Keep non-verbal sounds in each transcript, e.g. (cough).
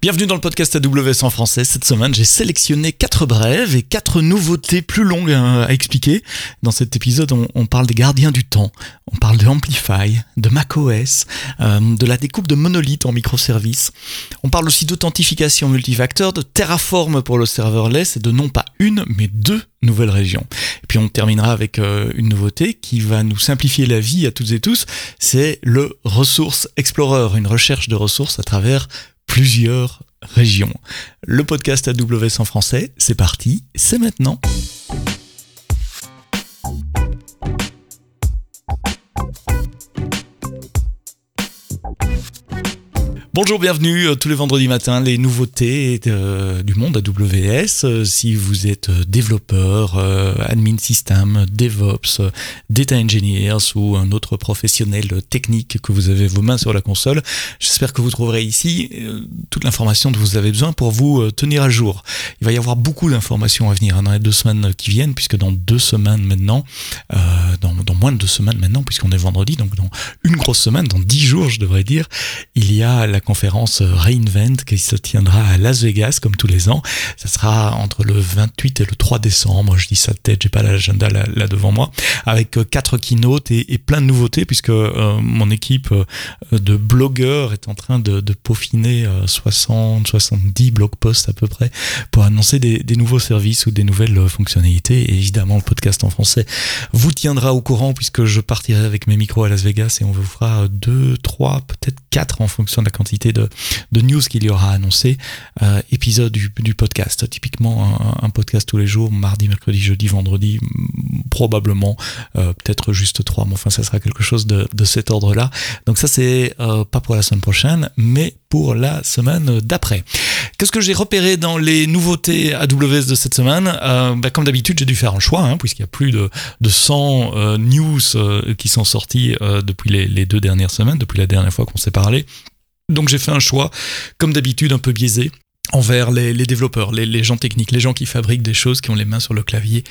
Bienvenue dans le podcast AWS en français. Cette semaine, j'ai sélectionné quatre brèves et quatre nouveautés plus longues à expliquer. Dans cet épisode, on, parle des gardiens du temps, on parle de Amplify, de macOS, euh, de la découpe de monolithes en microservices. On parle aussi d'authentification multifacteur, de Terraform pour le serverless et de non pas une, mais deux nouvelles régions. Et puis on terminera avec euh, une nouveauté qui va nous simplifier la vie à toutes et tous, c'est le Resource Explorer, une recherche de ressources à travers plusieurs régions. Le podcast AWS en français, c'est parti, c'est maintenant. Bonjour, bienvenue euh, tous les vendredis matins, les nouveautés euh, du monde AWS. Euh, si vous êtes développeur, admin système, DevOps, data engineers ou un autre professionnel technique que vous avez vos mains sur la console, j'espère que vous trouverez ici toute l'information dont vous avez besoin pour vous tenir à jour. Il va y avoir beaucoup d'informations à venir hein, dans les deux semaines qui viennent, puisque dans deux semaines maintenant, dans, dans, moins de deux semaines maintenant, puisqu'on est vendredi, donc dans une grosse semaine, dans dix jours je devrais dire, il y a la conférence Reinvent qui se tiendra à Las Vegas comme tous les ans. Ça sera entre le 28 et le 3 décembre. Je dis ça de tête, j'ai pas l'agenda là, devant moi. Avec euh, quatre keynotes et, plein de nouveautés puisque euh, mon équipe euh, de blogueurs est en train de, peaufiner 60, 70 blog posts à peu près pour annoncer des, nouveaux services ou des nouvelles fonctionnalités. Évidemment, le podcast en français vous tiendra au courant puisque je partirai avec mes micros à Las Vegas et on vous fera deux, trois, peut-être quatre en fonction de la quantité de, news qu'il y aura annoncé, euh, épisode du, podcast. Typiquement un, podcast tous les jours, mardi, mercredi, jeudi, vendredi, probablement, euh, peut-être juste trois, mais enfin ça sera quelque chose de, cet ordre-là. Donc ça c'est euh, pas pour la semaine prochaine, mais pour la semaine d'après. Qu'est-ce que j'ai repéré dans les nouveautés AWS de cette semaine? Bah, Comme d'habitude, j'ai dû faire un choix, hein, puisqu'il y a plus de, de 100 news qui sont sorties depuis les, deux dernières semaines, depuis la dernière fois qu'on s'est parlé. Donc j'ai fait un choix, comme d'habitude, un peu biaisé envers les, développeurs, les, gens techniques, les gens qui fabriquent des choses, qui ont les mains sur le clavier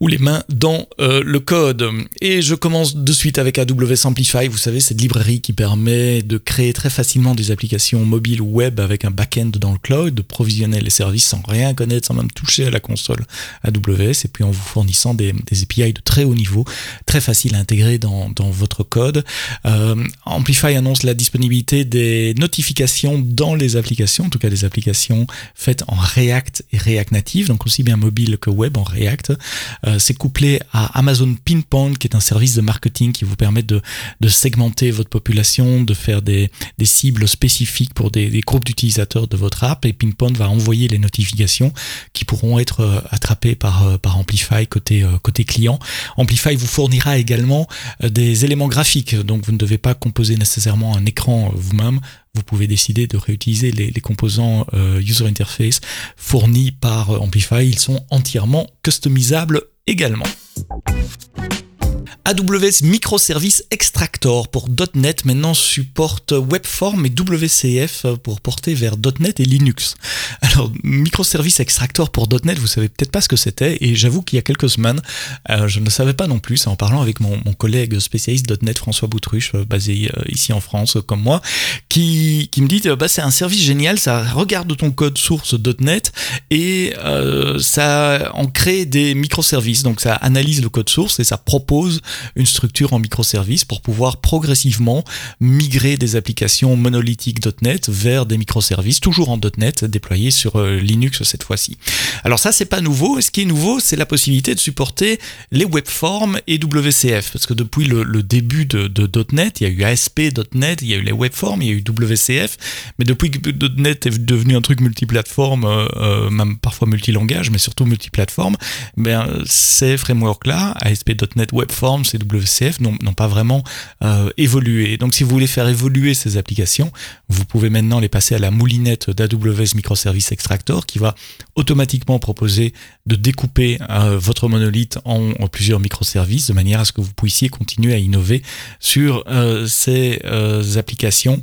ou les mains dans euh, le code. Et je commence de suite avec AWS Amplify, vous savez, cette librairie qui permet de créer très facilement des applications mobiles ou web avec un back-end dans le cloud, de provisionner les services sans rien connaître, sans même toucher à la console AWS, et puis en vous fournissant des, API de très haut niveau, très facile à intégrer dans, votre code. Euh, Amplify annonce la disponibilité des notifications dans les applications, en tout cas des applications faite en React et React Native, donc aussi bien mobile que web en React. Euh, c'est couplé à Amazon Pinpoint, qui est un service de marketing qui vous permet de, segmenter votre population, de faire des, cibles spécifiques pour des, groupes d'utilisateurs de votre app. Et Pinpoint va envoyer les notifications qui pourront être euh, attrapées par, euh, par Amplify côté, côté client. Amplify vous fournira également des éléments graphiques, donc vous ne devez pas composer nécessairement un écran vous-même vous pouvez décider de réutiliser les, composants euh, user interface fournis par euh, Amplify. Ils sont entièrement customisables également. AWS Microservice Extractor pour .NET. Maintenant supporte Webform et WCF pour porter vers .NET et Linux. Alors Microservice Extractor pour .NET, vous savez peut-être pas ce que c'était et j'avoue qu'il y a quelques semaines, euh, je ne savais pas non plus, en parlant avec mon, collègue spécialiste .NET François Boutruche, euh, basé euh, ici en France comme moi, qui, qui me dit bah, c'est un service génial, ça regarde ton code source .NET et ça en crée des microservices, donc ça analyse le code source et ça propose une structure en microservices pour pouvoir progressivement migrer des applications monolithiques .NET vers des microservices, toujours en .NET, déployés sur euh, Linux cette fois-ci. Alors ça, c'est pas nouveau. Ce qui est nouveau, c'est la possibilité de supporter les webforms et WCF, parce que depuis le, début de, .NET, il y a eu ASP.NET, il y a eu les webforms, il y a eu WCF, mais depuis que .NET est devenu un truc multiplateforme, euh, euh, même parfois multilangage, mais surtout multiplateforme, ben, ces frameworks-là, ASP.NET Webforms, ces WCF n'ont pas vraiment euh, évolué. Donc si vous voulez faire évoluer ces applications, vous pouvez maintenant les passer à la moulinette d'AWS Microservice Extractor qui va automatiquement proposer de découper euh, votre monolithe en, plusieurs microservices de manière à ce que vous puissiez continuer à innover sur euh, ces applications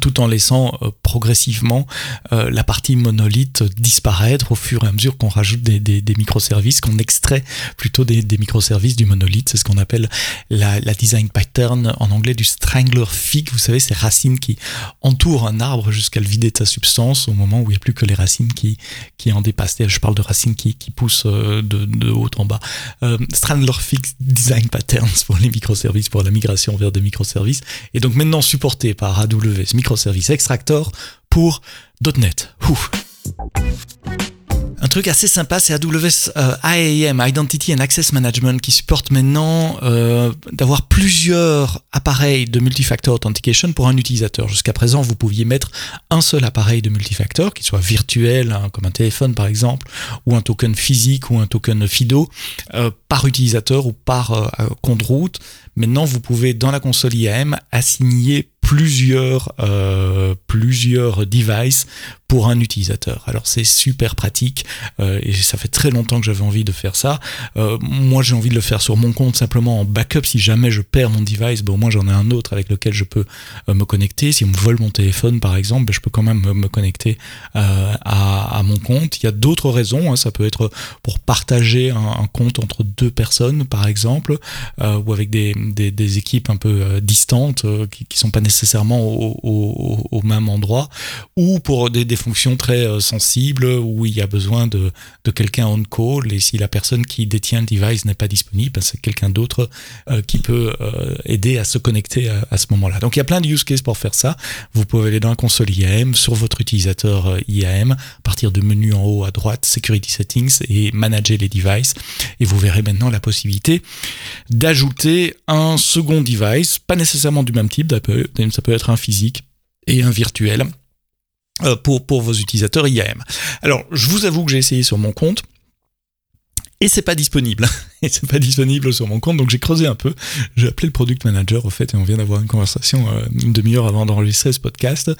tout en laissant progressivement euh, la partie monolithe disparaître au fur et à mesure qu'on rajoute des, microservices, qu'on extrait plutôt des, microservices du monolithe. C'est ce qu'on appelle la, design pattern en anglais du strangler fig. Vous savez, ces racines qui entourent un arbre jusqu'à le vider de sa substance au moment où il n'y a plus que les racines qui, qui en dépassent. Je parle de racines qui, poussent euh, de, de, haut en bas. Euh, strangler fig design patterns pour les microservices, pour la migration vers des microservices. Et donc maintenant supporté par AWS microservice extractor pour .NET. Un truc assez sympa, c'est AWS euh, IAM, Identity and Access Management, qui supporte maintenant euh, d'avoir plusieurs appareils de multifactor authentication pour un utilisateur. Jusqu'à présent, vous pouviez mettre un seul appareil de multifactor, qui soit virtuel, hein, comme un téléphone par exemple, ou un token physique ou un token FIDO, euh, par utilisateur ou par compte route. Maintenant, vous pouvez dans la console IAM assigner plusieurs, euh, plusieurs devices pour un utilisateur. Alors c'est super pratique euh, et ça fait très longtemps que j'avais envie de faire ça. Euh, moi j'ai envie de le faire sur mon compte simplement en backup. Si jamais je perds mon device, bon, au moins j'en ai un autre avec lequel je peux euh, me connecter. Si on me vole mon téléphone par exemple, ben, je peux quand même me, connecter euh, à, à, mon compte. Il y a d'autres raisons. Hein. Ça peut être pour partager un, un, compte entre deux personnes par exemple euh, ou avec des, des, des, équipes un peu distantes qui, qui sont pas nécessairement au, au, au, même endroit ou pour des, des fonctions très euh, sensibles où il y a besoin de, de quelqu'un on call et si la personne qui détient le device n'est pas disponible, ben c'est quelqu'un d'autre euh, qui peut euh, aider à se connecter à, ce moment-là. Donc il y a plein de use cases pour faire ça. Vous pouvez aller dans la console IAM sur votre utilisateur euh, IAM, partir de menu en haut à droite, Security Settings et manager les devices et vous verrez maintenant la possibilité d'ajouter un second device, pas nécessairement du même type, ça peut être un physique et un virtuel pour, pour vos utilisateurs IAM. Alors, je vous avoue que j'ai essayé sur mon compte et c'est pas disponible. (laughs) et c'est pas disponible sur mon compte, donc j'ai creusé un peu. J'ai appelé le product manager au fait et on vient d'avoir une conversation euh, une demi-heure avant d'enregistrer ce podcast.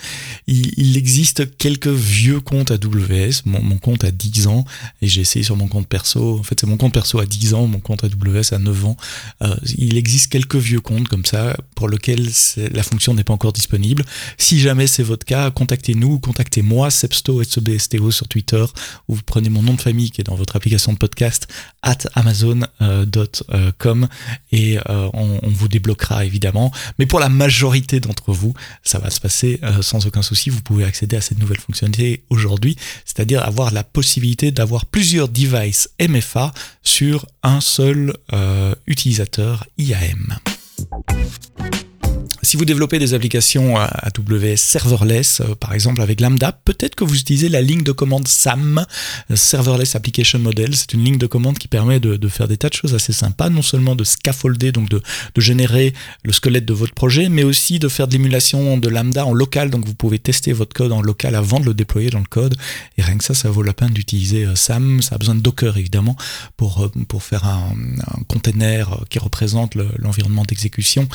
Il, il, existe quelques vieux comptes AWS. Mon, mon compte a 10 ans et j'ai essayé sur mon compte perso. En fait, c'est mon compte perso à 10 ans, mon compte AWS à 9 ans. Euh, il existe quelques vieux comptes comme ça pour lesquels la fonction n'est pas encore disponible. Si jamais c'est votre cas, contactez-nous, contactez-moi, Sepsto, SEBSTO sur Twitter, ou vous prenez mon nom de famille qui est dans votre application de podcast at amazon.com et euh, on, vous débloquera évidemment. Mais pour la majorité d'entre vous, ça va se passer euh, sans aucun souci. Vous pouvez accéder à cette nouvelle fonctionnalité aujourd'hui, c'est-à-dire avoir la possibilité d'avoir plusieurs devices MFA sur un seul euh, utilisateur IAM. Si vous développez des applications AWS serverless, euh, par exemple avec Lambda, peut-être que vous utilisez la ligne de commande SAM, Serverless Application Model. C'est une ligne de commande qui permet de, faire des tas de choses assez sympas, non seulement de scaffolder, donc de, générer le squelette de votre projet, mais aussi de faire de l'émulation de Lambda en local. Donc vous pouvez tester votre code en local avant de le déployer dans le code. Et rien que ça, ça vaut la peine d'utiliser euh, SAM. Ça a besoin de Docker évidemment pour, euh, pour faire un, container qui représente l'environnement le, d'exécution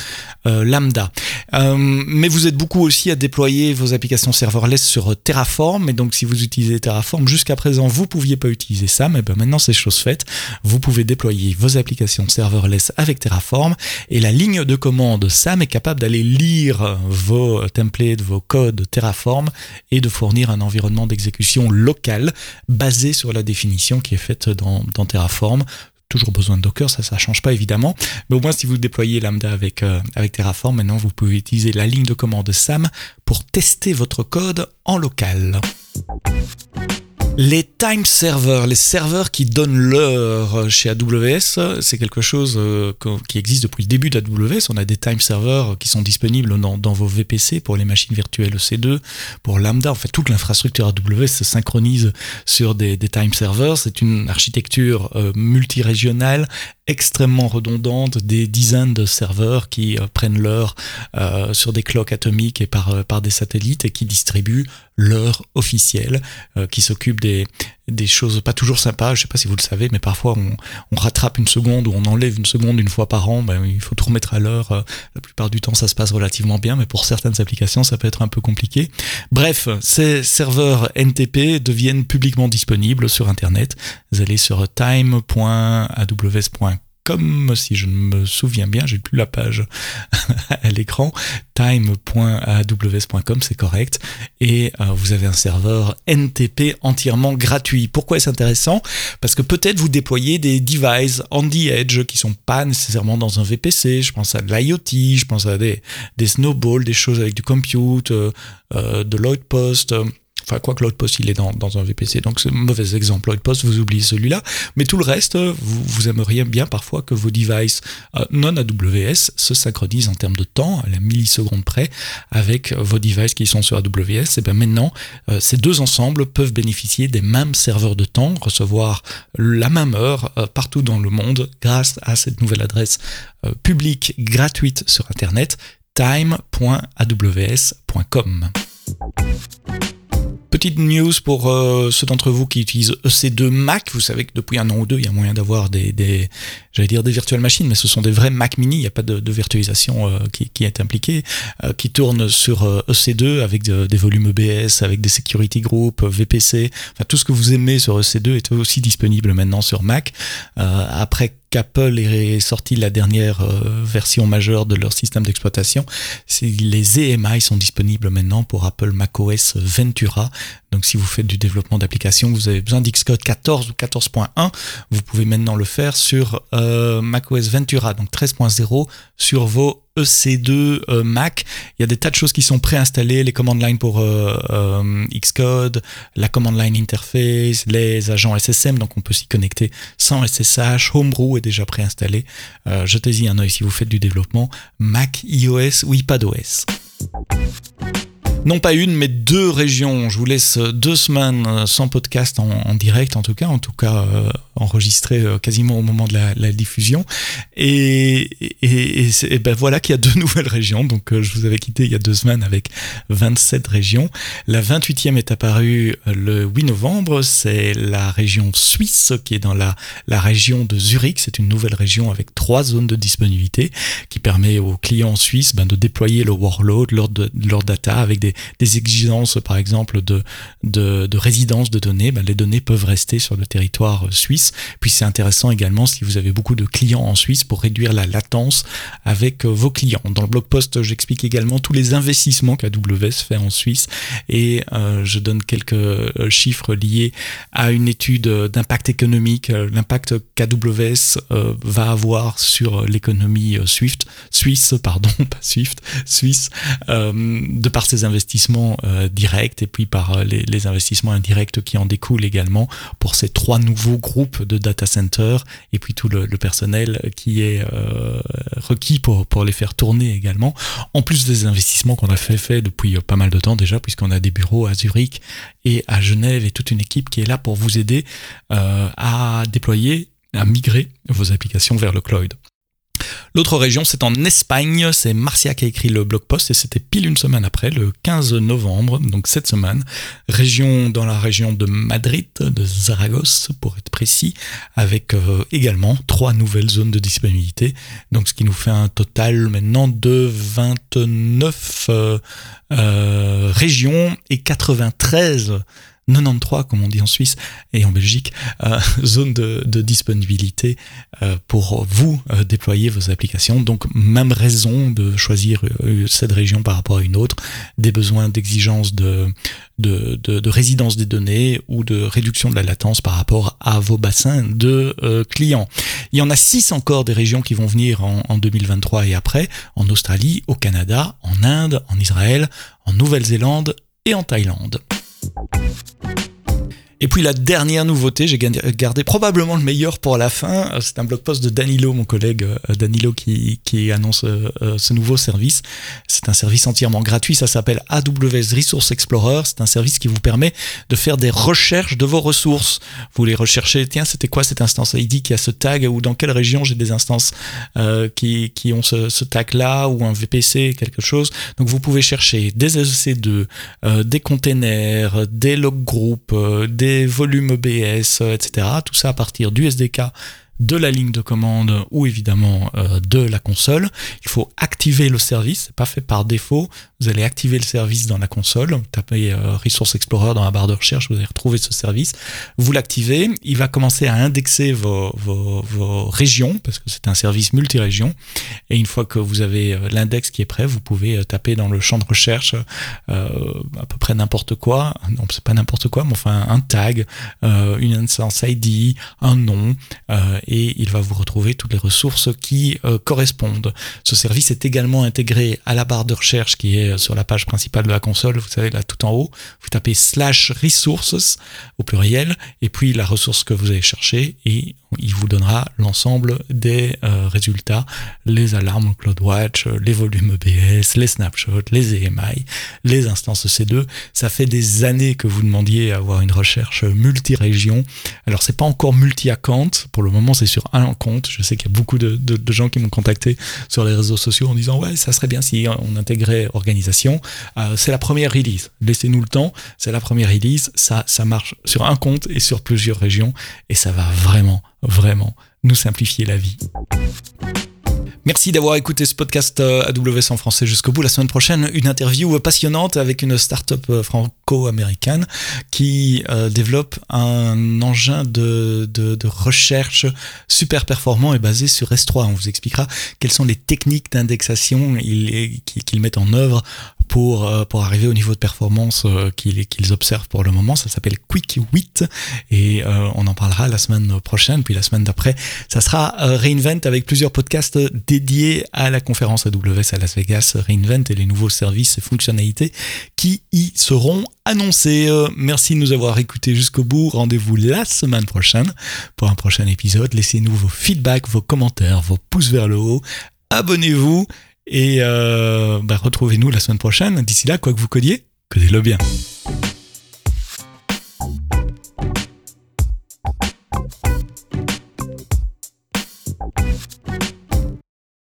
euh, Lambda. Euh, mais vous êtes beaucoup aussi à déployer vos applications serverless sur Terraform. Et donc, si vous utilisez Terraform, jusqu'à présent, vous pouviez pas utiliser ça. Mais ben maintenant, c'est chose faite. Vous pouvez déployer vos applications serverless avec Terraform. Et la ligne de commande SAM est capable d'aller lire vos templates, vos codes Terraform et de fournir un environnement d'exécution local basé sur la définition qui est faite dans Terraform toujours besoin de Docker, ça ça change pas évidemment, mais au moins si vous déployez Lambda avec, euh, avec Terraform, maintenant vous pouvez utiliser la ligne de commande SAM pour tester votre code en local. Les time servers, les serveurs qui donnent l'heure chez AWS, c'est quelque chose euh, qui existe depuis le début d'AWS. On a des time servers qui sont disponibles dans, vos VPC pour les machines virtuelles EC2, pour Lambda. En fait, toute l'infrastructure AWS se synchronise sur des, time servers. C'est une architecture euh, multirégionale extrêmement redondante, des dizaines de serveurs qui euh, prennent l'heure sur des clocks atomiques et par, par des satellites et qui distribuent l'heure officielle, euh, qui s'occupe des, choses pas toujours sympas, je sais pas si vous le savez, mais parfois on, rattrape une seconde ou on enlève une seconde une fois par an, ben, il faut tout remettre à l'heure, la plupart du temps ça se passe relativement bien, mais pour certaines applications ça peut être un peu compliqué. Bref, ces serveurs NTP deviennent publiquement disponibles sur Internet, vous allez sur time.aws.com comme si je ne me souviens bien, j'ai plus la page (laughs) à l'écran, time.aws.com, c'est correct, et euh, vous avez un serveur NTP entièrement gratuit. Pourquoi est-ce intéressant? Parce que peut-être vous déployez des devices on the edge qui sont pas nécessairement dans un VPC, je pense à de l'IoT, je pense à des, snowballs, des choses avec du compute, euh, euh, de Lloydpost, Enfin, quoi que post il est dans, un VPC, donc c'est un mauvais exemple. post vous oubliez celui-là. Mais tout le reste, vous, aimeriez bien parfois que vos devices euh, non AWS se synchronisent en termes de temps, à la milliseconde près, avec vos devices qui sont sur AWS. Et bien maintenant, euh, ces deux ensembles peuvent bénéficier des mêmes serveurs de temps, recevoir la même heure euh, partout dans le monde grâce à cette nouvelle adresse publique gratuite sur Internet, time.aws.com. Petite news pour euh, ceux d'entre vous qui utilisent EC2 Mac. Vous savez que depuis un an ou deux, il y a moyen d'avoir des, des j'allais dire des virtual machines, mais ce sont des vrais Mac mini. Il n'y a pas de, virtualisation euh, qui, est impliquée, euh, qui tournent sur EC2 avec des volumes EBS, avec des security groups, VPC. Tout ce que vous aimez sur EC2 est aussi disponible maintenant sur Mac. après Apple est sorti la dernière euh, version majeure de leur système d'exploitation. Les EMI sont disponibles maintenant pour Apple macOS Ventura. Donc si vous faites du développement d'applications, vous avez besoin d'Xcode 14 ou 14.1, vous pouvez maintenant le faire sur euh, macOS Ventura, donc 13.0 sur vos EC2 euh, Mac. Il y a des tas de choses qui sont préinstallées, les command line pour euh, euh, Xcode, la command line interface, les agents SSM, donc on peut s'y connecter sans SSH. Homebrew est déjà préinstallé. Jetez-y un œil si vous faites du développement Mac, iOS ou iPadOS non pas une, mais deux régions. Je vous laisse deux semaines sans podcast en, direct, en tout cas, enregistré euh, quasiment au moment de la, diffusion. Et, et, ben voilà qu'il y a deux (laughs) nouvelles régions. Donc euh, je vous avais quitté il y a deux semaines avec 27 régions. La 28e est apparue le 8 novembre. C'est la région suisse qui est dans la, la région de Zurich. C'est une nouvelle région avec trois zones de disponibilité qui permet aux clients suisses ben, de déployer le workload, leur, leur data avec des des exigences, par exemple, de, de, résidence de données, ben, les données peuvent rester sur le territoire suisse. Puis c'est intéressant également si vous avez beaucoup de clients en Suisse pour réduire la latence avec euh, vos clients. Dans le blog post, j'explique également tous les investissements qu'AWS fait en Suisse et euh, je donne quelques euh, chiffres liés à une étude d'impact économique, l'impact qu'AWS va avoir sur l'économie Swift, suisse, (laughs) pardon, pas Swift, suisse, de par ses investissements directs et puis par les, investissements indirects qui en découlent également pour ces trois nouveaux groupes de data centers et puis tout le, personnel qui est euh, requis pour, pour les faire tourner également. En plus des investissements qu'on a fait, fait depuis pas mal de temps déjà, puisqu'on a des bureaux à Zurich et à Genève et toute une équipe qui est là pour vous aider à déployer, à migrer vos applications vers le cloud. L'autre région, c'est en Espagne. C'est Marcia qui a écrit le blog post et c'était pile une semaine après, le 15 novembre, donc cette semaine. Région dans la région de Madrid, de Zaragoza pour être précis, avec euh, également trois nouvelles zones de disponibilité. Donc ce qui nous fait un total maintenant de 29 euh, euh, régions et 93 93, comme on dit en Suisse et en Belgique, euh, (laughs) zone de, disponibilité euh, pour vous euh, déployer vos applications. Donc, même raison de choisir cette région par rapport à une autre, des besoins d'exigence de, de, de, résidence des données ou de réduction de la latence par rapport à vos bassins de clients. Il y en a six encore des régions qui vont venir en, en 2023 et après, en Australie, au Canada, en Inde, en Israël, en Nouvelle-Zélande et en Thaïlande. Thank you. Et puis la dernière nouveauté, j'ai gardé probablement le meilleur pour la fin. Euh, c'est un blog post de Danilo, mon collègue euh, Danilo, qui, qui annonce euh, ce nouveau service. C'est un service entièrement gratuit, ça s'appelle AWS Resource Explorer. C'est un service qui vous permet de faire des recherches de vos ressources. Vous les recherchez, tiens, c'était quoi cette instance? Qu'il y a ce tag ou dans quelle région j'ai des instances qui, qui ont ce, ce tag-là ou un VPC, quelque chose. Donc vous pouvez chercher des EC2, des containers, des log groups, des volumes EBS, etc. Tout ça à partir du SDK de la ligne de commande ou évidemment euh, de la console. Il faut activer le service, c'est pas fait par défaut. Vous allez activer le service dans la console, tapez euh, Resource Explorer dans la barre de recherche, vous allez retrouver ce service. Vous l'activez, il va commencer à indexer vos, vos, régions parce que c'est un service multi-région. Et une fois que vous avez euh, l'index qui est prêt, vous pouvez taper dans le champ de recherche à peu près n'importe quoi. Non, c'est pas n'importe quoi, mais enfin un tag, une instance ID, un nom et il va vous retrouver toutes les ressources qui euh, correspondent. Ce service est également intégré à la barre de recherche qui est sur la page principale de la console, vous savez là tout en haut, vous tapez slash resources au pluriel et puis la ressource que vous allez chercher et il vous donnera l'ensemble des euh, résultats, les alarmes CloudWatch, les volumes EBS, les snapshots, les EMI, les instances C2. Ça fait des années que vous demandiez à avoir une recherche multi-région. Alors c'est pas encore multi-account, pour le moment c'est sur un compte. Je sais qu'il y a beaucoup de, gens qui m'ont contacté sur les réseaux sociaux en disant ouais ça serait bien si on intégrait organisation. Euh, c'est la première release, laissez-nous le temps, c'est la première release, ça, ça marche sur un compte et sur plusieurs régions et ça va vraiment vraiment nous simplifier la vie. Merci d'avoir écouté ce podcast euh, AWS en français jusqu'au bout. La semaine prochaine, une interview passionnante avec une startup euh, franco-américaine qui euh, développe un engin de, de, recherche super performant et basé sur S3. On vous expliquera quelles sont les techniques d'indexation qu'ils mettent en œuvre pour, pour arriver au niveau de performance qu'ils observent pour le moment. Ça s'appelle Quick 8 et on en parlera la semaine prochaine. Puis la semaine d'après, ça sera Reinvent avec plusieurs podcasts dédié à la conférence AWS à Las Vegas, Reinvent et les nouveaux services et fonctionnalités qui y seront annoncés. Euh, merci de nous avoir écoutés jusqu'au bout. Rendez-vous la semaine prochaine pour un prochain épisode. Laissez-nous vos feedbacks, vos commentaires, vos pouces vers le haut. Abonnez-vous et euh, bah, retrouvez-nous la semaine prochaine. D'ici là, quoi que vous codiez, codez-le bien.